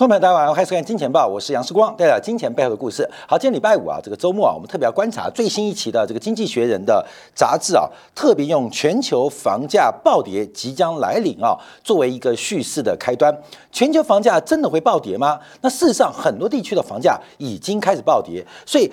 观众朋友，大家好，欢迎收看《金钱报》，我是杨世光，带来金钱背后的故事。好，今天礼拜五啊，这个周末啊，我们特别要观察最新一期的这个《经济学人》的杂志啊，特别用全球房价暴跌即将来临啊，作为一个叙事的开端。全球房价真的会暴跌吗？那事实上，很多地区的房价已经开始暴跌，所以。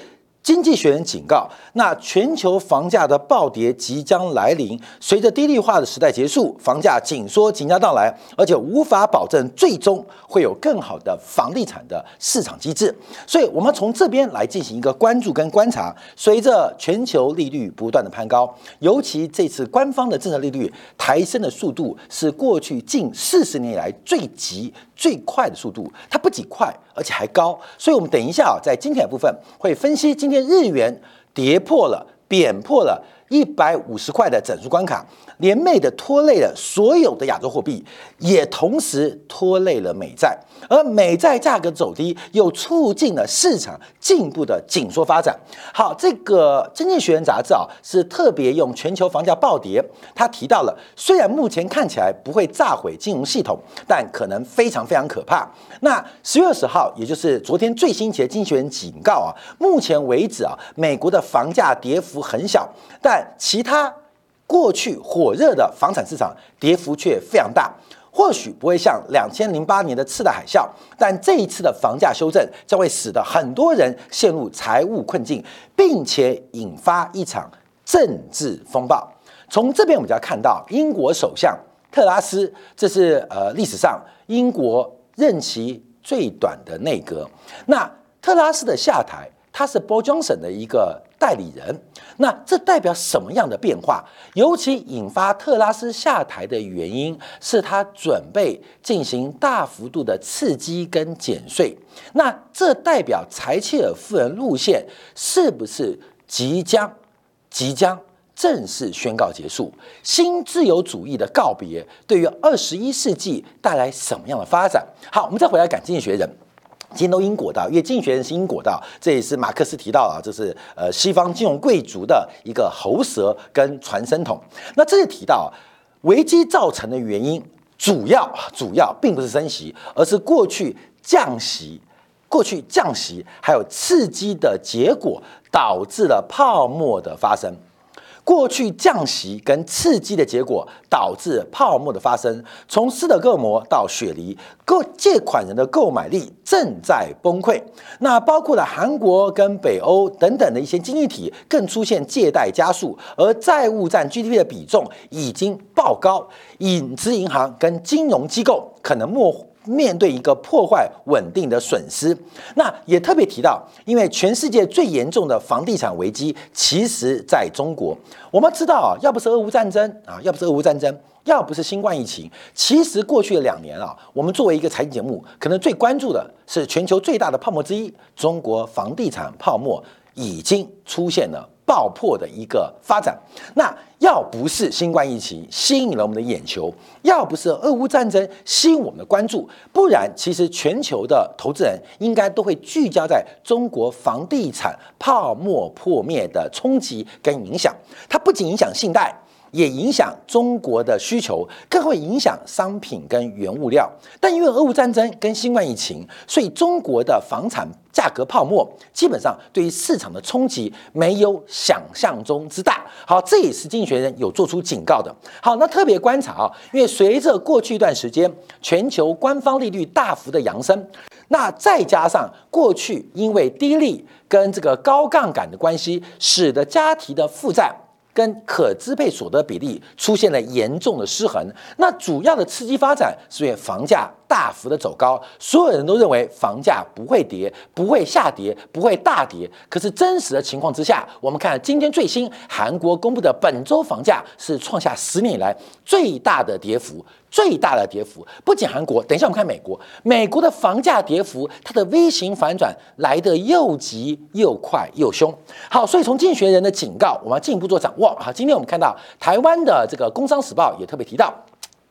经济学人警告，那全球房价的暴跌即将来临。随着低利化的时代结束，房价紧缩即将到来，而且无法保证最终会有更好的房地产的市场机制。所以，我们从这边来进行一个关注跟观察。随着全球利率不断的攀高，尤其这次官方的政策利率抬升的速度是过去近四十年以来最急。最快的速度，它不仅快，而且还高。所以，我们等一下啊，在今天的部分会分析今天日元跌破了、贬破了一百五十块的整数关卡。连袂的拖累了所有的亚洲货币，也同时拖累了美债，而美债价格走低，又促进了市场进一步的紧缩发展。好，这个《经济学人》杂志啊，是特别用全球房价暴跌，他提到了，虽然目前看起来不会炸毁金融系统，但可能非常非常可怕。那十月二十号，也就是昨天最新期的《经济学人》警告啊，目前为止啊，美国的房价跌幅很小，但其他。过去火热的房产市场跌幅却非常大，或许不会像两千零八年的次贷海啸，但这一次的房价修正将会使得很多人陷入财务困境，并且引发一场政治风暴。从这边我们就要看到，英国首相特拉斯，这是呃历史上英国任期最短的内阁。那特拉斯的下台。他是 Boris Johnson 的一个代理人，那这代表什么样的变化？尤其引发特拉斯下台的原因是他准备进行大幅度的刺激跟减税，那这代表柴切尔夫人路线是不是即将即将正式宣告结束？新自由主义的告别对于二十一世纪带来什么样的发展？好，我们再回来讲经济学人。今天都因果的，因为经济学人是因果的，这也是马克思提到啊，这是呃西方金融贵族的一个喉舌跟传声筒。那这里提到危机造成的原因，主要主要并不是升息，而是过去降息、过去降息还有刺激的结果，导致了泡沫的发生。过去降息跟刺激的结果，导致泡沫的发生。从斯德哥尔摩到雪梨，购借款人的购买力正在崩溃。那包括了韩国跟北欧等等的一些经济体，更出现借贷加速，而债务占 GDP 的比重已经爆高。影子银行跟金融机构可能没。面对一个破坏稳定的损失，那也特别提到，因为全世界最严重的房地产危机其实在中国。我们知道啊，要不是俄乌战争啊，要不是俄乌战争，要不是新冠疫情，其实过去的两年啊，我们作为一个财经节目，可能最关注的是全球最大的泡沫之一——中国房地产泡沫已经出现了。爆破的一个发展，那要不是新冠疫情吸引了我们的眼球，要不是俄乌战争吸引我们的关注，不然其实全球的投资人应该都会聚焦在中国房地产泡沫破灭的冲击跟影响。它不仅影响信贷。也影响中国的需求，更会影响商品跟原物料。但因为俄乌战争跟新冠疫情，所以中国的房产价格泡沫基本上对于市场的冲击没有想象中之大。好，这也是经济学人有做出警告的。好，那特别观察啊，因为随着过去一段时间全球官方利率大幅的扬升，那再加上过去因为低利跟这个高杠杆的关系，使得家庭的负债。跟可支配所得比例出现了严重的失衡，那主要的刺激发展是因为房价大幅的走高，所有人都认为房价不会跌，不会下跌，不会大跌。可是真实的情况之下，我们看今天最新韩国公布的本周房价是创下十年以来最大的跌幅。最大的跌幅不仅韩国，等一下我们看美国，美国的房价跌幅，它的 V 型反转来得又急又快又凶。好，所以从经济学人的警告，我们要进一步做掌握。好，今天我们看到台湾的这个《工商时报》也特别提到，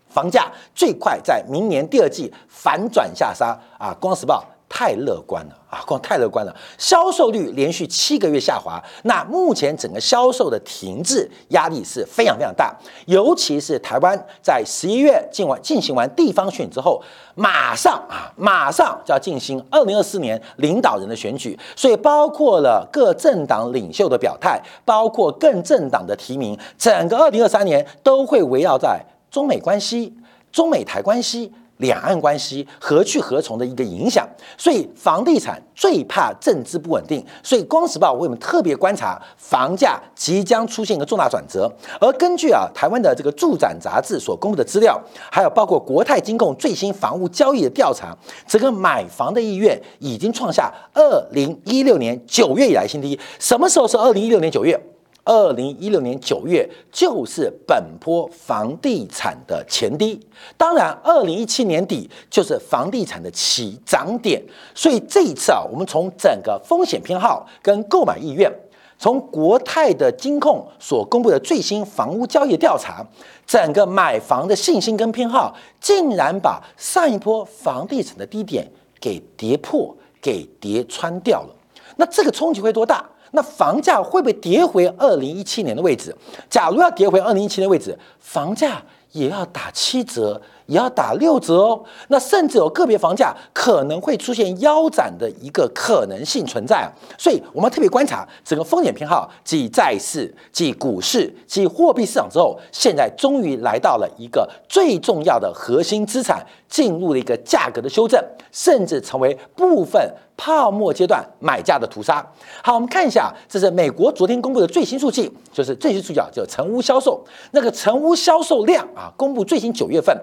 房价最快在明年第二季反转下杀啊，《工商时报》。太乐观了啊，光太乐观了，销售率连续七个月下滑，那目前整个销售的停滞压力是非常非常大，尤其是台湾在十一月进完进行完地方选之后，马上啊马上就要进行二零二四年领导人的选举，所以包括了各政党领袖的表态，包括各政党的提名，整个二零二三年都会围绕在中美关系、中美台关系。两岸关系何去何从的一个影响，所以房地产最怕政治不稳定，所以《光时报》为我们特别观察房价即将出现一个重大转折。而根据啊台湾的这个住展杂志所公布的资料，还有包括国泰金控最新房屋交易的调查，整个买房的意愿已经创下二零一六年九月以来新低。什么时候是二零一六年九月？二零一六年九月就是本波房地产的前低，当然，二零一七年底就是房地产的起涨点。所以这一次啊，我们从整个风险偏好跟购买意愿，从国泰的金控所公布的最新房屋交易调查，整个买房的信心跟偏好，竟然把上一波房地产的低点给跌破、给跌穿掉了。那这个冲击会多大？那房价会不会跌回二零一七年的位置？假如要跌回二零一七年的位置，房价也要打七折，也要打六折哦。那甚至有个别房价可能会出现腰斩的一个可能性存在。所以我们特别观察整个风险偏好，即债市、即股市、即货币市场之后，现在终于来到了一个最重要的核心资产进入了一个价格的修正，甚至成为部分。泡沫阶段买价的屠杀。好，我们看一下，这是美国昨天公布的最新数据，就是最新数据啊，叫成屋销售。那个成屋销售量啊，公布最新九月份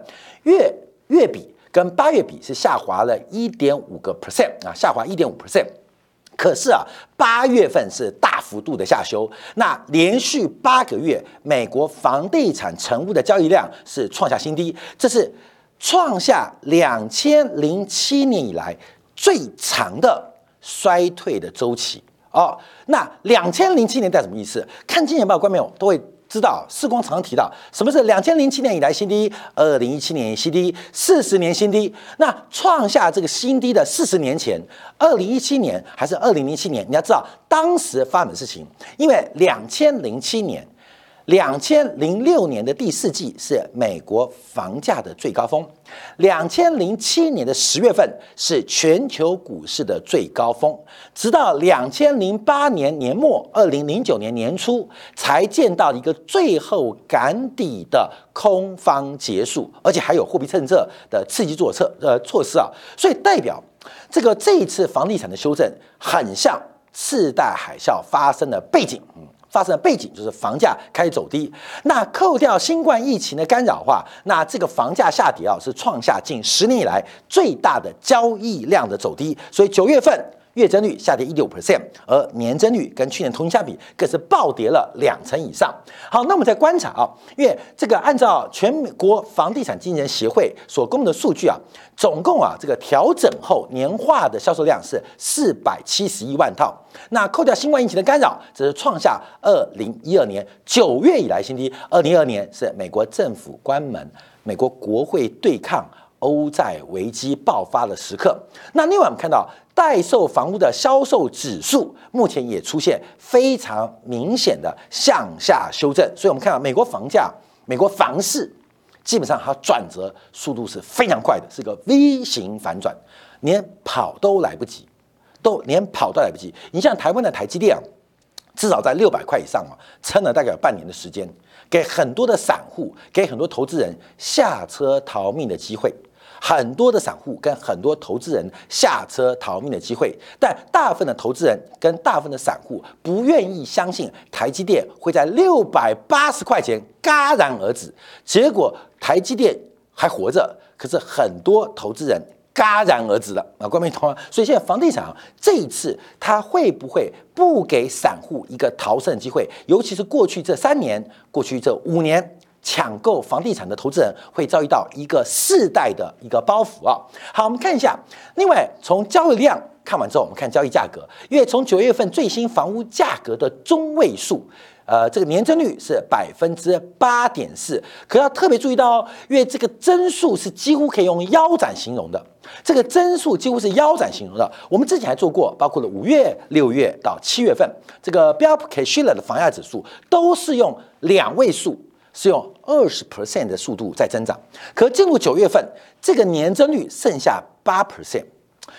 月月比跟八月比是下滑了一点五个 percent 啊，下滑一点五 percent。可是啊，八月份是大幅度的下修。那连续八个月，美国房地产成屋的交易量是创下新低，这是创下两千零七年以来。最长的衰退的周期哦，那两千零七年代什么意思？看金钱报观众朋友都会知道，世光常常提到什么是两千零七年以来新低，二零一七年新低，四十年新低。那创下这个新低的四十年前，二零一七年还是二零零七年？你要知道当时发生的事情，因为两千零七年。两千零六年的第四季是美国房价的最高峰，两千零七年的十月份是全球股市的最高峰，直到两千零八年年末、二零零九年年初才见到一个最后赶底的空方结束，而且还有货币政策的刺激做策呃措施啊，所以代表这个这一次房地产的修正很像次贷海啸发生的背景，嗯。发生的背景就是房价开始走低，那扣掉新冠疫情的干扰话，那这个房价下跌啊是创下近十年以来最大的交易量的走低，所以九月份。月增率下跌一点五 percent，而年增率跟去年同期相比更是暴跌了两成以上。好，那我们再观察啊，因为这个按照全国房地产经纪人协会所公布的数据啊，总共啊这个调整后年化的销售量是四百七十一万套。那扣掉新冠疫情的干扰，这是创下二零一二年九月以来新低。二零二二年是美国政府关门，美国国会对抗。欧债危机爆发的时刻，那另外我们看到待售房屋的销售指数目前也出现非常明显的向下修正，所以我们看到美国房价、美国房市基本上它转折速度是非常快的，是个 V 型反转，连跑都来不及，都连跑都来不及。你像台湾的台积电啊，至少在六百块以上啊，撑了大概有半年的时间，给很多的散户、给很多投资人下车逃命的机会。很多的散户跟很多投资人下车逃命的机会，但大部分的投资人跟大部分的散户不愿意相信台积电会在六百八十块钱戛然而止。结果台积电还活着，可是很多投资人戛然而止了啊！关明同啊，所以现在房地产啊这一次它会不会不给散户一个逃生的机会？尤其是过去这三年、过去这五年。抢购房地产的投资人会遭遇到一个世代的一个包袱啊！好，我们看一下。另外，从交易量看完之后，我们看交易价格。因为从九月份最新房屋价格的中位数，呃，这个年增率是百分之八点四。可要特别注意到哦，因为这个增速是几乎可以用腰斩形容的，这个增速几乎是腰斩形容的。我们之前还做过，包括了五月、六月到七月份，这个标普 K 希勒的房价指数都是用两位数。是用二十 percent 的速度在增长，可进入九月份，这个年增率剩下八 percent，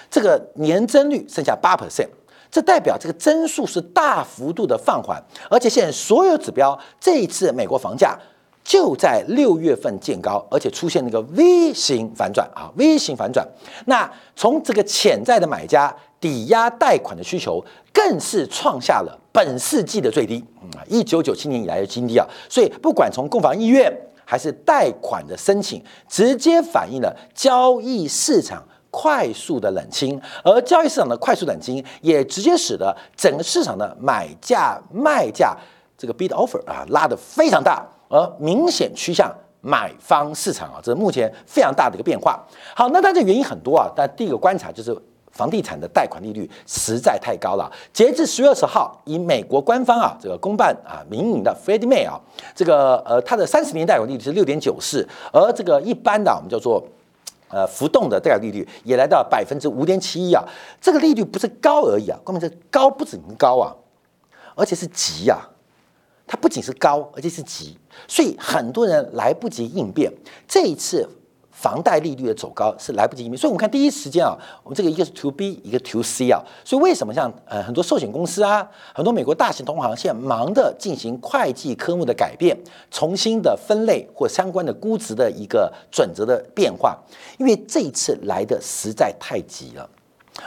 这个年增率剩下八 percent，这代表这个增速是大幅度的放缓，而且现在所有指标，这一次美国房价就在六月份见高，而且出现那个 V 型反转啊，V 型反转。那从这个潜在的买家抵押贷款的需求，更是创下了本世纪的最低。啊，一九九七年以来的新低啊，所以不管从购房意愿还是贷款的申请，直接反映了交易市场快速的冷清，而交易市场的快速冷清，也直接使得整个市场的买价卖价这个 bid offer 啊拉得非常大，而明显趋向买方市场啊，这是目前非常大的一个变化。好，那它的原因很多啊，但第一个观察就是。房地产的贷款利率实在太高了。截至十月二十号，以美国官方啊这个公办啊民营的 Freddie Mac 啊，这个呃它的三十年贷款利率是六点九四，而这个一般的我们叫做呃浮动的贷款利率也来到百分之五点七一啊。这个利率不是高而已啊，关键是高不止高啊，而且是急啊。它不仅是高，而且是急，所以很多人来不及应变。这一次。房贷利率的走高是来不及应变，所以我们看第一时间啊，我们这个一个是 to B，一个 to C 啊，所以为什么像呃很多寿险公司啊，很多美国大型投行现在忙的进行会计科目的改变，重新的分类或相关的估值的一个准则的变化，因为这一次来的实在太急了，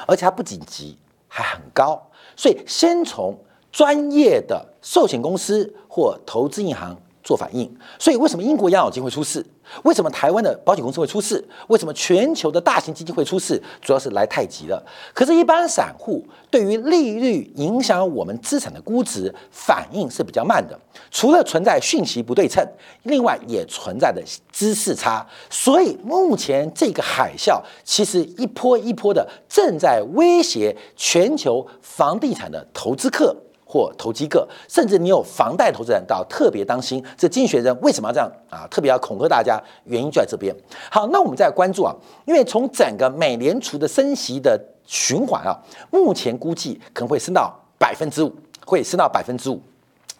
而且它不仅急，还很高，所以先从专业的寿险公司或投资银行。做反应，所以为什么英国养老金会出事？为什么台湾的保险公司会出事？为什么全球的大型基金会出事？主要是来太急了。可是，一般散户对于利率影响我们资产的估值反应是比较慢的。除了存在讯息不对称，另外也存在的知识差。所以，目前这个海啸其实一波一波的正在威胁全球房地产的投资客。或投机客，甚至你有房贷投资人，都要特别当心。这经济学人为什么要这样啊？特别要恐吓大家，原因就在这边。好，那我们再关注啊，因为从整个美联储的升息的循环啊，目前估计可能会升到百分之五，会升到百分之五。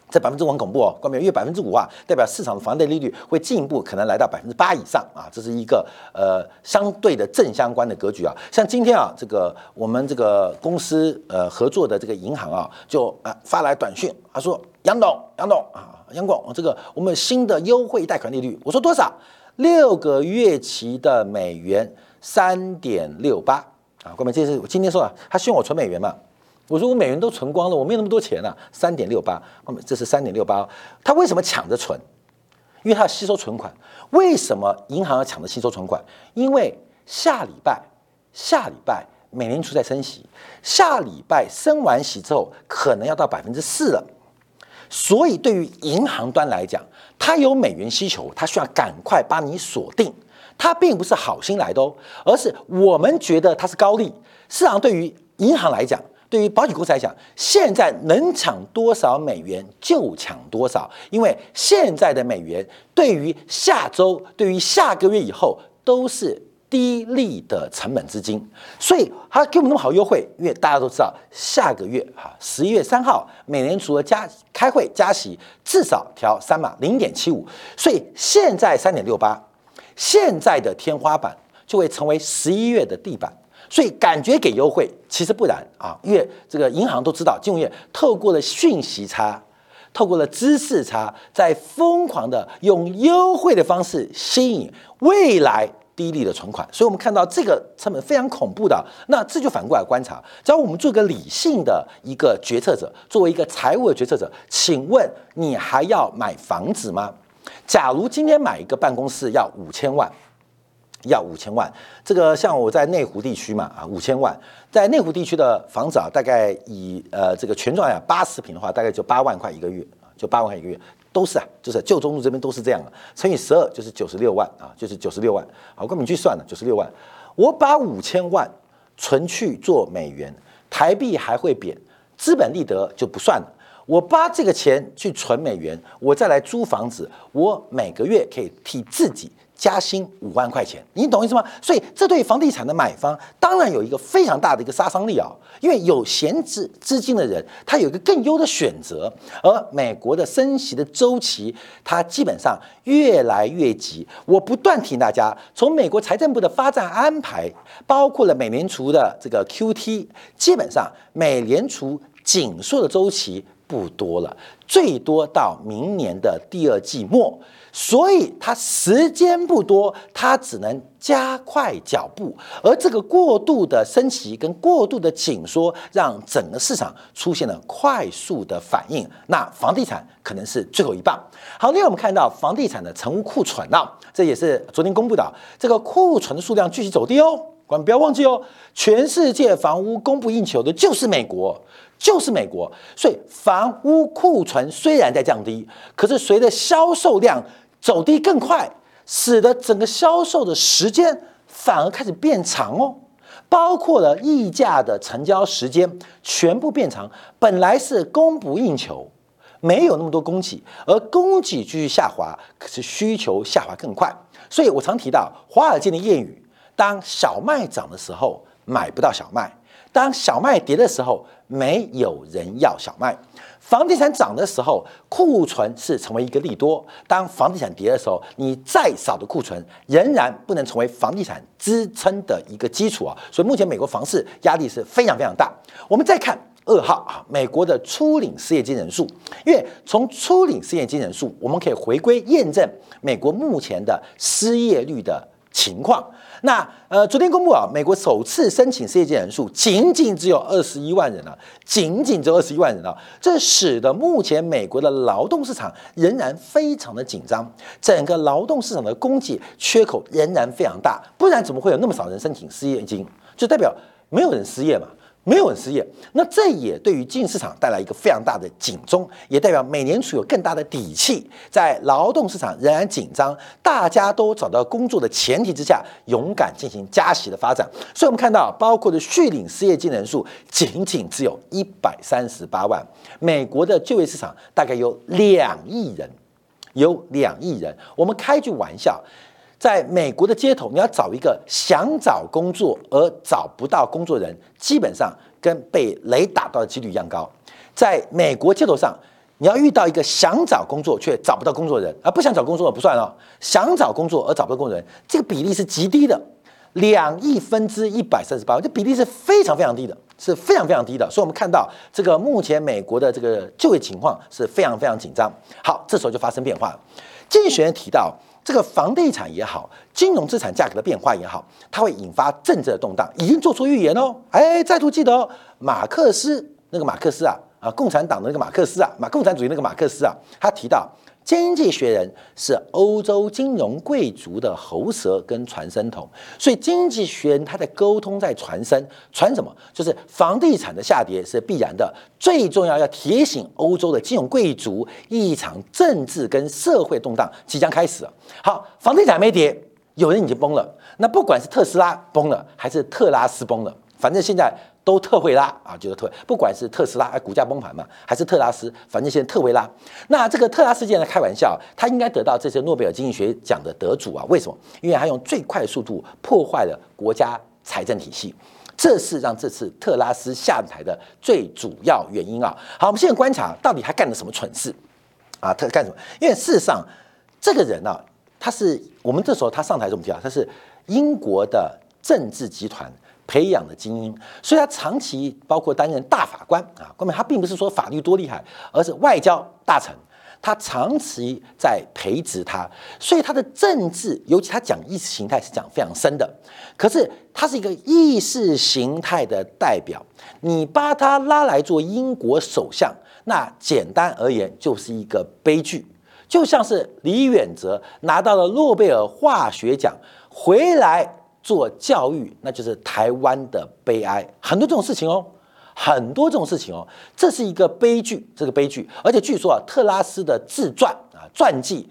这百分之五很恐怖哦，关明，因为百分之五啊，代表市场的房贷利率会进一步可能来到百分之八以上啊，这是一个呃相对的正相关的格局啊。像今天啊，这个我们这个公司呃合作的这个银行啊，就啊发来短讯，他说杨董，杨董啊，杨广，这个我们新的优惠贷款利率，我说多少？六个月期的美元三点六八啊，关明，这是我今天说啊，他希望我存美元嘛。我说我美元都存光了，我没有那么多钱啊，三点六八，这是三点六八。他为什么抢着存？因为他要吸收存款。为什么银行要抢着吸收存款？因为下礼拜，下礼拜美联储在升息，下礼拜升完息之后，可能要到百分之四了。所以对于银行端来讲，它有美元需求，它需要赶快把你锁定。它并不是好心来的哦，而是我们觉得它是高利。市场对于银行来讲。对于保险公司来讲，现在能抢多少美元就抢多少，因为现在的美元对于下周、对于下个月以后都是低利的成本资金，所以它给我们那么好优惠。因为大家都知道，下个月哈十一月三号，美联储的加开会加息至少调三码零点七五，所以现在三点六八，现在的天花板就会成为十一月的地板。所以感觉给优惠，其实不然啊，因为这个银行都知道，金融业透过了讯息差，透过了知识差，在疯狂的用优惠的方式吸引未来低利的存款。所以我们看到这个成本非常恐怖的。那这就反过来观察，只要我们做个理性的一个决策者，作为一个财务的决策者，请问你还要买房子吗？假如今天买一个办公室要五千万。要五千万，这个像我在内湖地区嘛，啊，五千万，在内湖地区的房子啊，大概以呃这个全幢啊八十平的话，大概就八万块一个月就八万块一个月，都是啊，就是旧中路这边都是这样的，乘以十二就是九十六万啊，就是九十六万，好，根本去算了，九十六万，我把五千万存去做美元，台币还会贬，资本利得就不算了，我把这个钱去存美元，我再来租房子，我每个月可以替自己。加薪五万块钱，你懂意思吗？所以这对房地产的买方当然有一个非常大的一个杀伤力啊，因为有闲置资金的人，他有一个更优的选择。而美国的升息的周期，它基本上越来越急。我不断提醒大家，从美国财政部的发展安排，包括了美联储的这个 QT，基本上美联储紧缩的周期不多了，最多到明年的第二季末。所以它时间不多，它只能加快脚步，而这个过度的升级跟过度的紧缩，让整个市场出现了快速的反应。那房地产可能是最后一棒。好，另外我们看到房地产的成屋库存啊，这也是昨天公布的，这个库存的数量继续走低哦。关不要忘记哦，全世界房屋供不应求的就是美国。就是美国，所以房屋库存虽然在降低，可是随着销售量。走低更快，使得整个销售的时间反而开始变长哦，包括了溢价的成交时间全部变长。本来是供不应求，没有那么多供给，而供给继续下滑，可是需求下滑更快。所以我常提到华尔街的谚语：当小麦涨的时候买不到小麦，当小麦跌的时候没有人要小麦。房地产涨的时候，库存是成为一个利多；当房地产跌的时候，你再少的库存仍然不能成为房地产支撑的一个基础啊。所以目前美国房市压力是非常非常大。我们再看二号啊，美国的初领失业金人数，因为从初领失业金人数，我们可以回归验证美国目前的失业率的情况。那呃，昨天公布啊，美国首次申请失业金人数仅仅只有二十一万人啊，仅仅只有二十一万人啊，这使得目前美国的劳动市场仍然非常的紧张，整个劳动市场的供给缺口仍然非常大，不然怎么会有那么少人申请失业金？就代表没有人失业嘛。没有人失业，那这也对于经济市场带来一个非常大的警钟，也代表美联储有更大的底气，在劳动市场仍然紧张、大家都找到工作的前提之下，勇敢进行加息的发展。所以，我们看到，包括的续领失业金人数仅仅只有一百三十八万，美国的就业市场大概有两亿人，有两亿人。我们开句玩笑。在美国的街头，你要找一个想找工作而找不到工作人，基本上跟被雷打到的几率一样高。在美国街头上，你要遇到一个想找工作却找不到工作人，而不想找工作不算哦。想找工作而找不到工作人，这个比例是极低的，两亿分之一百三十八，这比例是非常非常低的，是非常非常低的。所以，我们看到这个目前美国的这个就业情况是非常非常紧张。好，这时候就发生变化了。经济学人提到。这个房地产也好，金融资产价格的变化也好，它会引发政治的动荡，已经做出预言哦。哎，再度记得哦，马克思那个马克思啊啊，共产党的那个马克思啊，马共产主义那个马克思啊，他提到。经济学人是欧洲金融贵族的喉舌跟传声筒，所以经济学人他在沟通，在传声，传什么？就是房地产的下跌是必然的。最重要要提醒欧洲的金融贵族，一场政治跟社会动荡即将开始。好，房地产没跌，有人已经崩了。那不管是特斯拉崩了，还是特拉斯崩了，反正现在。都特惠拉啊，就是特，不管是特斯拉，哎，股价崩盘嘛，还是特拉斯，反正现在特惠拉。那这个特拉斯件呢，开玩笑，他应该得到这些诺贝尔经济学奖的得主啊？为什么？因为他用最快速度破坏了国家财政体系，这是让这次特拉斯下台的最主要原因啊。好，我们现在观察到底他干了什么蠢事啊？他干什么？因为事实上，这个人呢，他是我们这时候他上台怎么讲？他是英国的政治集团。培养的精英，所以他长期包括担任大法官啊，根本他并不是说法律多厉害，而是外交大臣，他长期在培植他，所以他的政治，尤其他讲意识形态是讲非常深的。可是他是一个意识形态的代表，你把他拉来做英国首相，那简单而言就是一个悲剧，就像是李远哲拿到了诺贝尔化学奖回来。做教育，那就是台湾的悲哀。很多这种事情哦，很多这种事情哦，这是一个悲剧，这个悲剧。而且据说啊，特拉斯的自传啊传记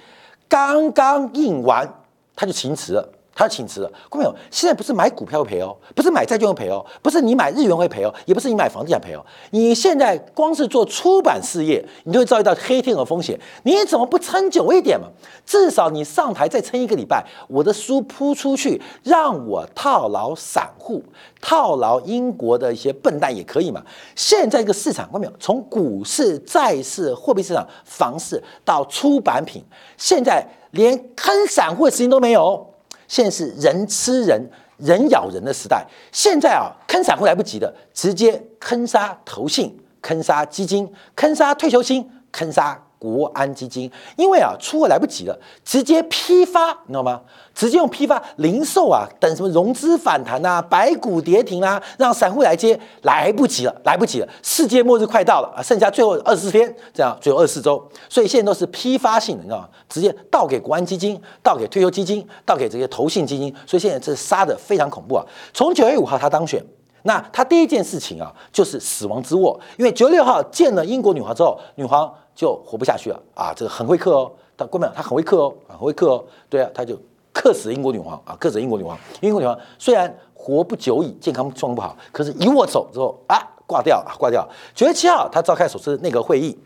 刚刚印完，他就请辞了。他请辞了。各位朋友，现在不是买股票会赔哦，不是买债券会赔哦，不是你买日元会赔哦，也不是你买房地产赔哦。你现在光是做出版事业，你就会遭遇到黑天鹅风险。你怎么不撑久一点嘛？至少你上台再撑一个礼拜，我的书铺出去，让我套牢散户，套牢英国的一些笨蛋也可以嘛。现在这个市场，各位朋友，从股市、债市、货币市场、房市到出版品，现在连坑散户的时间都没有。现在是人吃人、人咬人的时代。现在啊，坑散户来不及的，直接坑杀投信、坑杀基金、坑杀退休金、坑杀。国安基金，因为啊出货来不及了，直接批发，你知道吗？直接用批发零售啊，等什么融资反弹啊，白股跌停啊，让散户来接，来不及了，来不及了，世界末日快到了啊，剩下最后二十四天，这样最后二十四周，所以现在都是批发性的，你知道吗？直接倒给国安基金，倒给退休基金，倒给这些投信基金，所以现在这杀的非常恐怖啊！从九月五号他当选，那他第一件事情啊，就是死亡之握，因为九月六号见了英国女皇之后，女皇。就活不下去了啊！这个很会克哦，他根本他很会克哦，很会克哦。对啊，他就克死英国女皇啊，克死英国女皇。英国女皇虽然活不久矣，健康状况不好，可是一握手之后啊，挂掉啊，挂掉。九月七号，他召开首次内阁会议。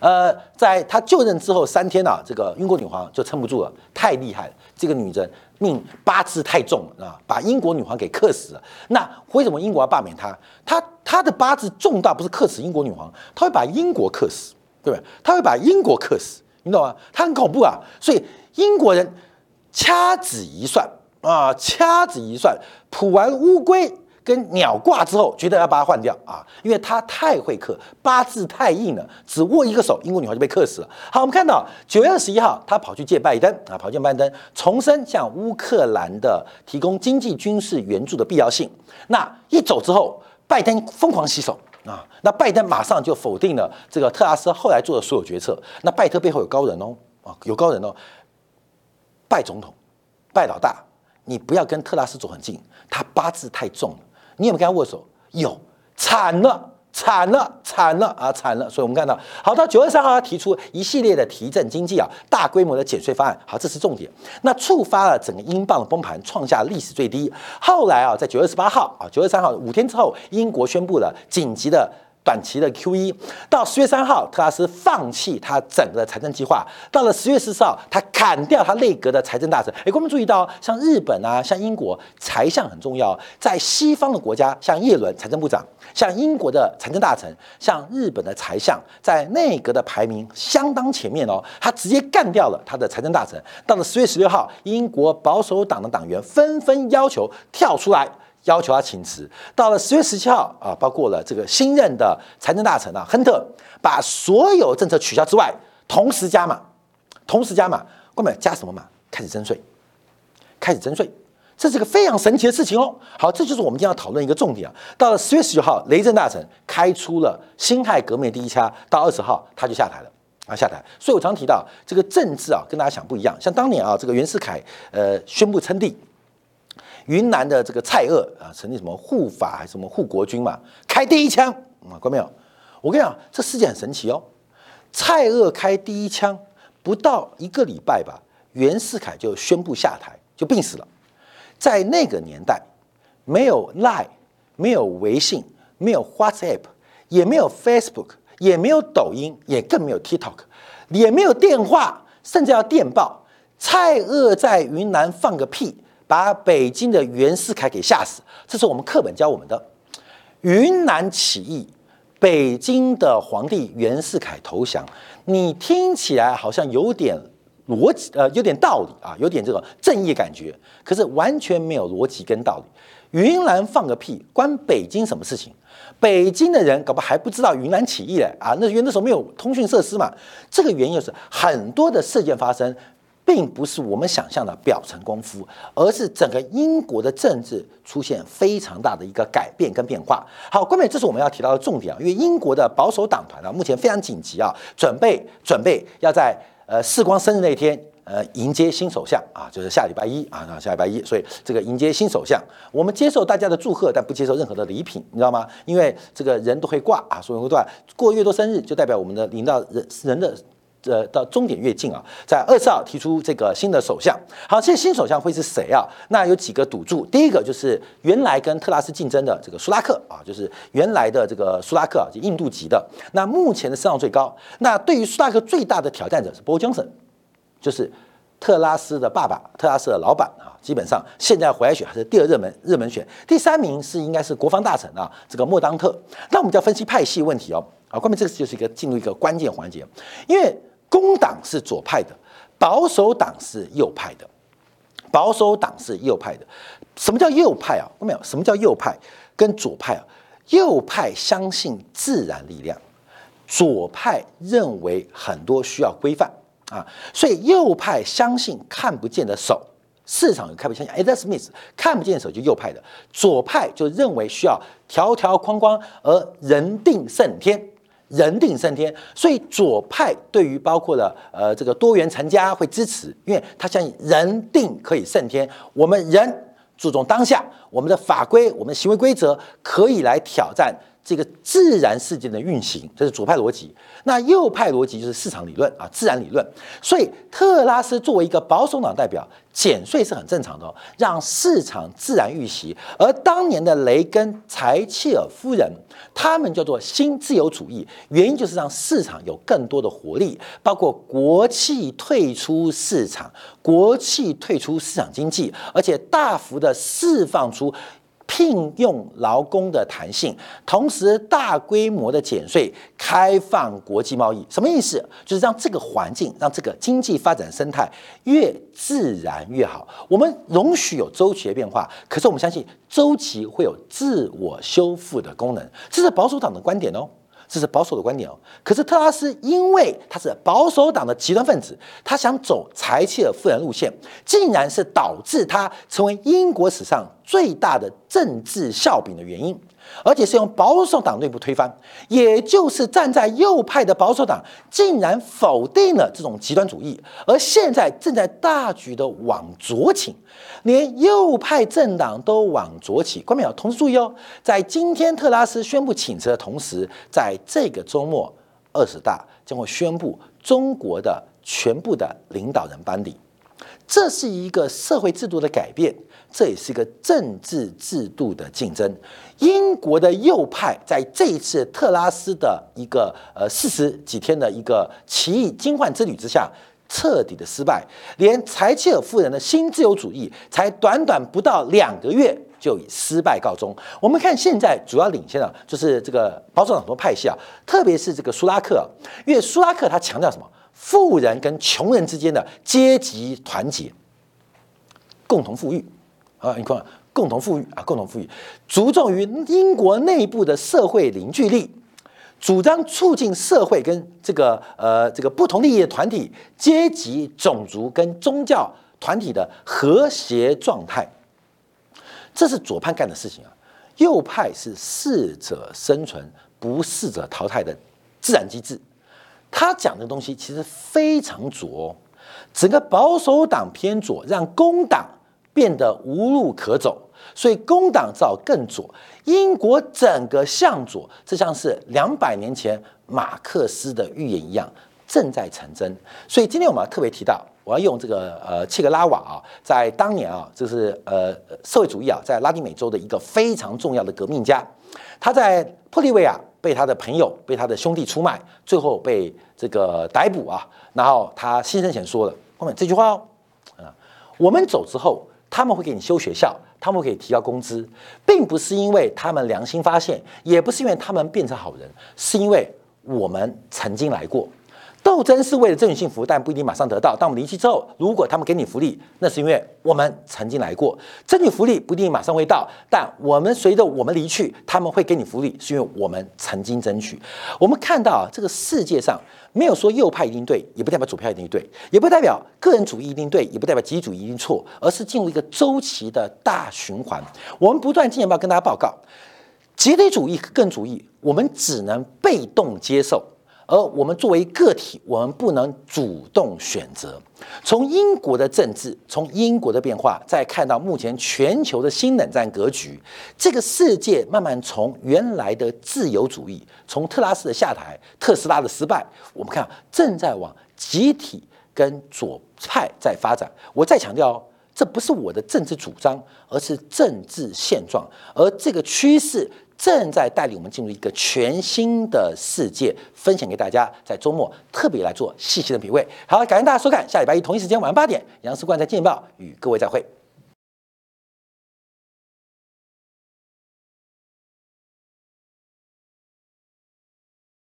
呃，在他就任之后三天啊，这个英国女皇就撑不住了，太厉害了。这个女人命八字太重了啊，把英国女皇给克死了。那为什么英国要罢免她？她她的八字重大不是克死英国女皇，她会把英国克死。对不对？他会把英国克死，你懂吗？他很恐怖啊！所以英国人掐指一算啊，掐指一算，卜完乌龟跟鸟卦之后，觉得要把它换掉啊，因为他太会克，八字太硬了，只握一个手，英国女孩就被克死了。好，我们看到九月二十一号，他跑去见拜登啊，跑见拜登，重申向乌克兰的提供经济军事援助的必要性。那一走之后，拜登疯狂洗手。啊，那拜登马上就否定了这个特拉斯后来做的所有决策。那拜登背后有高人哦，啊，有高人哦。拜总统，拜老大，你不要跟特拉斯走很近，他八字太重了。你有没有跟他握手？有，惨了。惨了，惨了啊，惨了！所以我们看到，好到九月三号，他提出一系列的提振经济啊，大规模的减税方案。好，这是重点。那触发了整个英镑的崩盘，创下历史最低。后来啊，在九月十八号啊，九月三号五天之后，英国宣布了紧急的。短期的 Q E 到十月三号，特拉斯放弃他整个的财政计划。到了十月十四号，他砍掉他内阁的财政大臣。哎，观众注意到，像日本啊，像英国，财相很重要。在西方的国家，像叶伦财政部长，像英国的财政大臣，像日本的财相，在内阁的排名相当前面哦。他直接干掉了他的财政大臣。到了十月十六号，英国保守党的党员纷纷要求跳出来。要求他请辞。到了十月十七号啊，包括了这个新任的财政大臣啊，亨特把所有政策取消之外，同时加码，同时加码，关门加什么码？开始征税，开始征税，这是个非常神奇的事情哦。好，这就是我们今天要讨论一个重点啊。到了十月十九号，雷震大臣开出了辛亥革命第一枪，到二十号他就下台了啊，下台。所以我常提到这个政治啊，跟大家想不一样。像当年啊，这个袁世凯呃宣布称帝。云南的这个蔡锷啊，成立什么护法还是什么护国军嘛？开第一枪啊，看没有？我跟你讲，这世界很神奇哦。蔡锷开第一枪，不到一个礼拜吧，袁世凯就宣布下台，就病死了。在那个年代，没有 Line，没有微信，没有 WhatsApp，也没有 Facebook，也没有抖音，也更没有 TikTok，也没有电话，甚至要电报。蔡锷在云南放个屁。把北京的袁世凯给吓死，这是我们课本教我们的。云南起义，北京的皇帝袁世凯投降，你听起来好像有点逻辑，呃，有点道理啊，有点这个正义感觉，可是完全没有逻辑跟道理。云南放个屁，关北京什么事情？北京的人搞不还不知道云南起义嘞啊？那因为那时候没有通讯设施嘛。这个原因是很多的事件发生。并不是我们想象的表层功夫，而是整个英国的政治出现非常大的一个改变跟变化。好，关美，这是我们要提到的重点啊，因为英国的保守党团啊，目前非常紧急啊，准备准备要在呃世光生日那天呃迎接新首相啊，就是下礼拜一啊，下礼拜一，所以这个迎接新首相，我们接受大家的祝贺，但不接受任何的礼品，你知道吗？因为这个人都会挂啊，所以会挂，过越多生日就代表我们的领导人人的。呃到终点越近啊，在二十号提出这个新的首相。好，这新首相会是谁啊？那有几个赌注，第一个就是原来跟特拉斯竞争的这个苏拉克啊，就是原来的这个苏拉克啊，就印度籍的。那目前的声望最高。那对于苏拉克最大的挑战者是波江森，就是特拉斯的爸爸，特拉斯的老板啊。基本上现在回来选还是第二热门热门选，第三名是应该是国防大臣啊，这个莫当特。那我们就要分析派系问题哦。啊，关键这个就是一个进入一个关键环节，因为工党是左派的，保守党是右派的，保守党是右派的。什么叫右派啊？有没有？什么叫右派跟左派啊？右派相信自然力量，左派认为很多需要规范啊，所以右派相信看不见的手。市场有看不见，Adam Smith 看不见的手就右派的，左派就认为需要条条框框，而人定胜天，人定胜天，所以左派对于包括了呃这个多元成家会支持，因为他相信人定可以胜天，我们人注重当下，我们的法规、我们的行为规则可以来挑战。这个自然世界的运行，这是左派逻辑。那右派逻辑就是市场理论啊，自然理论。所以特拉斯作为一个保守党代表，减税是很正常的，哦，让市场自然运行。而当年的雷根、柴契尔夫人，他们叫做新自由主义，原因就是让市场有更多的活力，包括国企退出市场，国企退出市场经济，而且大幅的释放出。聘用劳工的弹性，同时大规模的减税、开放国际贸易，什么意思？就是让这个环境、让这个经济发展生态越自然越好。我们容许有周期的变化，可是我们相信周期会有自我修复的功能，这是保守党的观点哦。这是保守的观点哦，可是特拉斯因为他是保守党的极端分子，他想走柴契尔夫人路线，竟然是导致他成为英国史上最大的政治笑柄的原因。而且是用保守党内部推翻，也就是站在右派的保守党竟然否定了这种极端主义，而现在正在大举的往左倾，连右派政党都往左倾。观众朋友，同时注意哦，在今天特拉斯宣布请辞的同时，在这个周末二十大将会宣布中国的全部的领导人班底，这是一个社会制度的改变。这也是一个政治制度的竞争。英国的右派在这一次特拉斯的一个呃四十几天的一个奇异惊幻之旅之下，彻底的失败。连柴契尔夫人的新自由主义，才短短不到两个月就以失败告终。我们看现在主要领先的，就是这个保守党多派系啊，特别是这个苏拉克，因为苏拉克他强调什么？富人跟穷人之间的阶级团结，共同富裕。啊，你看，共同富裕啊，共同富裕，着重于英国内部的社会凝聚力，主张促进社会跟这个呃这个不同利益的团体、阶级、种族跟宗教团体的和谐状态，这是左派干的事情啊。右派是适者生存，不适者淘汰的自然机制。他讲的东西其实非常左，整个保守党偏左，让工党。变得无路可走，所以工党造更左，英国整个向左，这像是两百年前马克思的预言一样，正在成真。所以今天我们要特别提到，我要用这个呃切格拉瓦啊，在当年啊，就是呃社会主义啊，在拉丁美洲的一个非常重要的革命家，他在玻利维亚被他的朋友、被他的兄弟出卖，最后被这个逮捕啊，然后他牺牲前说了后面这句话哦，啊，我们走之后。他们会给你修学校，他们会给你提高工资，并不是因为他们良心发现，也不是因为他们变成好人，是因为我们曾经来过。斗争是为了争取幸福，但不一定马上得到。当我们离去之后，如果他们给你福利，那是因为我们曾经来过。争取福利不一定马上会到，但我们随着我们离去，他们会给你福利，是因为我们曾经争取。我们看到啊，这个世界上没有说右派一定对，也不代表左派一定对，也不代表个人主义一定对，也不代表集体主义一定错，而是进入一个周期的大循环。我们不断进一步跟大家报告，集体主义、个人主义，我们只能被动接受。而我们作为个体，我们不能主动选择。从英国的政治，从英国的变化，再看到目前全球的新冷战格局，这个世界慢慢从原来的自由主义，从特拉斯的下台、特斯拉的失败，我们看正在往集体跟左派在发展。我再强调，这不是我的政治主张，而是政治现状，而这个趋势。正在带领我们进入一个全新的世界，分享给大家。在周末特别来做细细的品味。好，感谢大家收看，下礼拜一同一时间晚上八点，杨思冠在《见报》与各位再会。